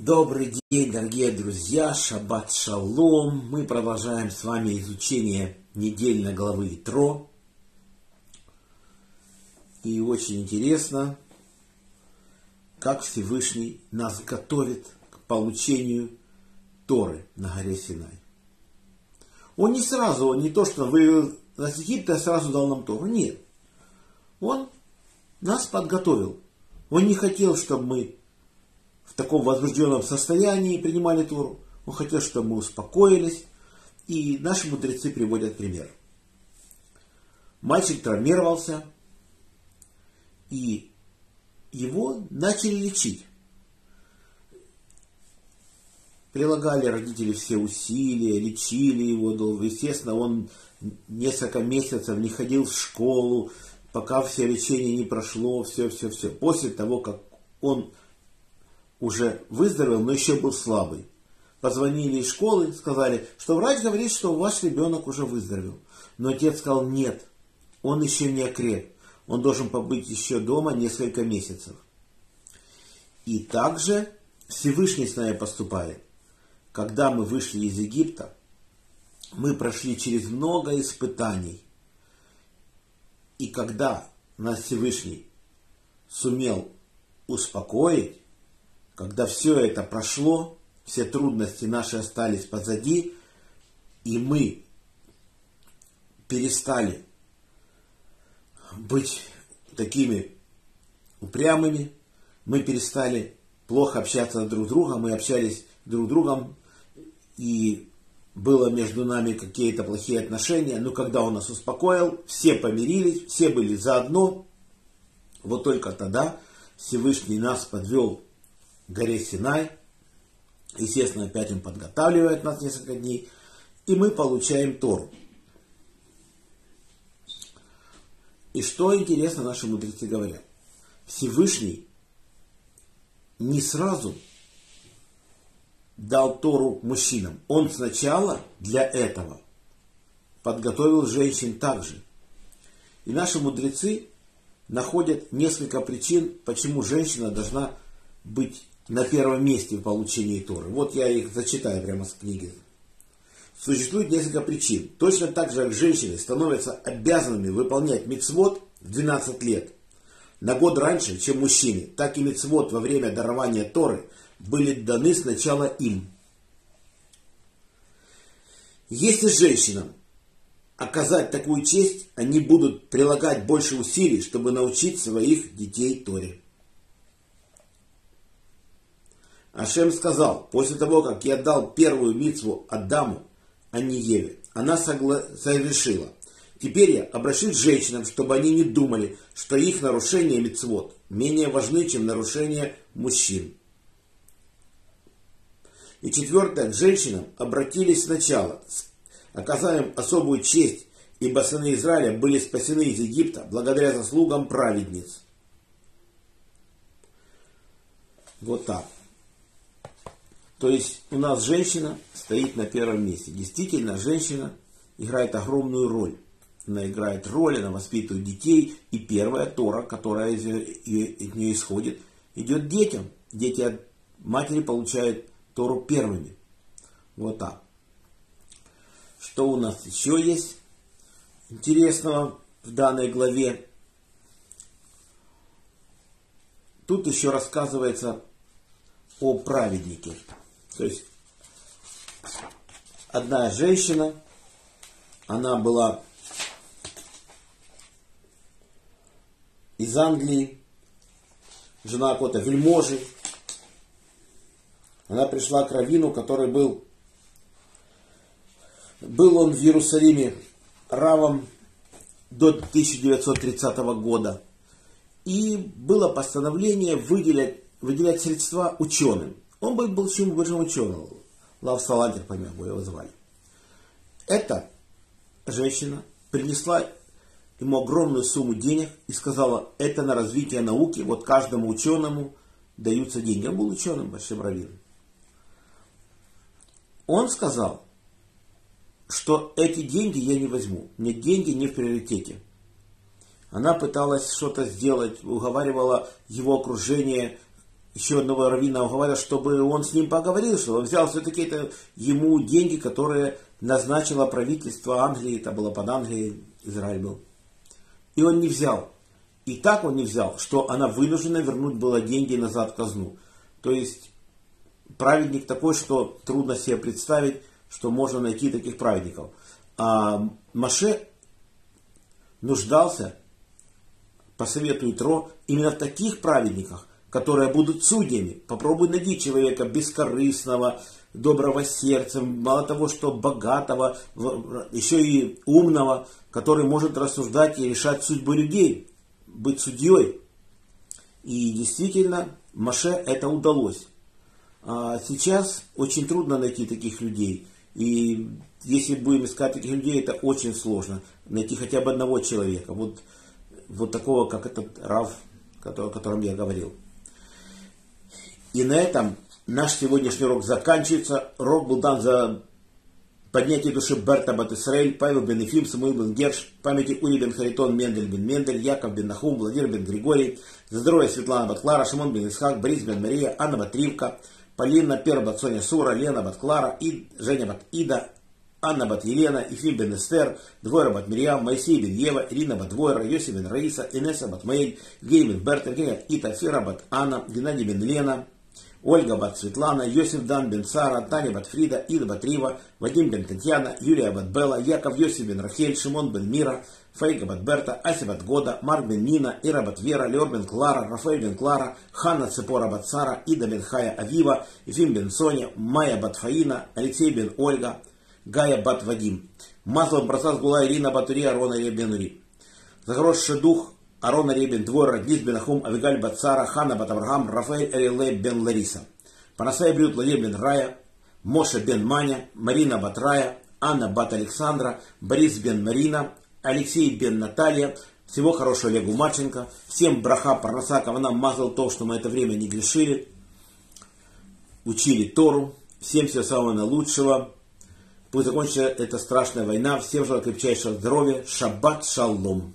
Добрый день, дорогие друзья, шаббат шалом. Мы продолжаем с вами изучение недельной главы Итро. И очень интересно, как Всевышний нас готовит к получению Торы на горе Синай. Он не сразу, он не то, что вы из Египта сразу дал нам Тору. Нет. Он нас подготовил. Он не хотел, чтобы мы таком возбужденном состоянии принимали Тору. Он хотел, чтобы мы успокоились. И наши мудрецы приводят пример. Мальчик травмировался, и его начали лечить. Прилагали родители все усилия, лечили его. Естественно, он несколько месяцев не ходил в школу, пока все лечение не прошло, все, все, все. После того, как он уже выздоровел, но еще был слабый. Позвонили из школы, сказали, что врач говорит, что ваш ребенок уже выздоровел. Но отец сказал, нет, он еще не окреп. Он должен побыть еще дома несколько месяцев. И также Всевышний с нами поступает. Когда мы вышли из Египта, мы прошли через много испытаний. И когда нас Всевышний сумел успокоить, когда все это прошло, все трудности наши остались позади, и мы перестали быть такими упрямыми, мы перестали плохо общаться друг с другом, мы общались друг с другом, и было между нами какие-то плохие отношения, но когда он нас успокоил, все помирились, все были заодно, вот только тогда Всевышний нас подвел горе Синай. Естественно, опять он подготавливает нас несколько дней. И мы получаем Тору. И что интересно наши мудрецы говорят. Всевышний не сразу дал Тору мужчинам. Он сначала для этого подготовил женщин также. И наши мудрецы находят несколько причин, почему женщина должна быть на первом месте в получении Торы. Вот я их зачитаю прямо с книги. Существует несколько причин. Точно так же, как женщины становятся обязанными выполнять мицвод в 12 лет, на год раньше, чем мужчины, так и мицвод во время дарования Торы были даны сначала им. Если женщинам оказать такую честь, они будут прилагать больше усилий, чтобы научить своих детей Торе. Ашем сказал, после того, как я дал первую митву Адаму, а не Еве, она согла... совершила. Теперь я обращусь к женщинам, чтобы они не думали, что их нарушение мицвод менее важны, чем нарушение мужчин. И четвертое, к женщинам обратились сначала, оказаем особую честь, ибо сыны Израиля были спасены из Египта благодаря заслугам праведниц. Вот так. То есть у нас женщина стоит на первом месте. Действительно, женщина играет огромную роль. Она играет роль, она воспитывает детей. И первая Тора, которая из, нее исходит, идет детям. Дети от матери получают Тору первыми. Вот так. Что у нас еще есть интересного в данной главе? Тут еще рассказывается о праведнике. То есть одна женщина, она была из Англии, жена какого-то вельможи. Она пришла к Равину, который был, был он в Иерусалиме равом до 1930 года. И было постановление выделять, выделять средства ученым. Он был большим, большим ученым. Лав Салантер, по-моему, его звали. Эта женщина принесла ему огромную сумму денег и сказала, это на развитие науки, вот каждому ученому даются деньги. Он был ученым, большим раввином. Он сказал, что эти деньги я не возьму. Мне деньги не в приоритете. Она пыталась что-то сделать, уговаривала его окружение еще одного раввина уговорил, чтобы он с ним поговорил, что он взял все-таки это ему деньги, которые назначило правительство Англии, это было под Англией, Израиль был. И он не взял. И так он не взял, что она вынуждена вернуть было деньги назад в казну. То есть праведник такой, что трудно себе представить, что можно найти таких праведников. А Маше нуждался, по совету Итро, именно в таких праведниках, которые будут судьями. Попробуй найти человека бескорыстного, доброго сердца, мало того, что богатого, еще и умного, который может рассуждать и решать судьбу людей, быть судьей. И действительно, Маше это удалось. А сейчас очень трудно найти таких людей. И если будем искать таких людей, это очень сложно. Найти хотя бы одного человека. Вот, вот такого, как этот Рав, о котором я говорил. И на этом наш сегодняшний урок заканчивается. Урок был дан за поднятие души Берта Батисраэль, Павел бен Ефим, Самуил бен Герш, памяти Ури бен Харитон, Мендель бен Мендель, Яков бен Нахум, Владимир бен Григорий, за здоровье Светлана Батклара, Шимон бен Исхак, Борис бен Мария, Анна Батривка, Полина Пер Бат Соня Сура, Лена Бат Клара, Ид, Женя Бат Ида, Анна Бат Елена, Ефим бен Эстер, Двойра Бат Мирьям, Моисей бен Ева, Ирина Бат Двойра, Йосиф бен Раиса, Инесса Бат Маэль, Гей бен Берт, Евгения Ита, Фира Бат Анна, Геннадий бен Лена, Ольга Бат Светлана, Йосиф Дан бен Сара, Таня Бат Фрида, Ида Бат Рива, Вадим бен Татьяна, Юлия Бат Белла, Яков Йосиф бен Рахель, Шимон бен Мира, Фейга Бат Берта, Ася Бат Года, Марк бен Нина, Ира Бат Вера, Леор бен Клара, Рафаэль бен Клара, Ханна Цепора Бат Сара, Ида бен Хая Авива, Ефим бен Соня, Майя Бат Фаина, Алексей бен Ольга, Гая Бат Вадим, Маслов Бросас Гула Ирина Батури, Арона Бенури. За хороший дух Арона Ребен, Двор, Радис бен Ахум, Авигаль Бацара, Хана бат Авраам, Рафаэль Эриле бен Лариса. Панасай Брют Владимир бен Рая, Моше бен Маня, Марина бат Рая, Анна бат Александра, Борис бен Марина, Алексей бен Наталья. Всего хорошего Олегу Марченко. Всем браха Парнаса нам мазал то, что мы это время не грешили. Учили Тору. Всем всего самого наилучшего. Пусть закончится эта страшная война. Всем желаю крепчайшего здоровья. Шаббат шалом.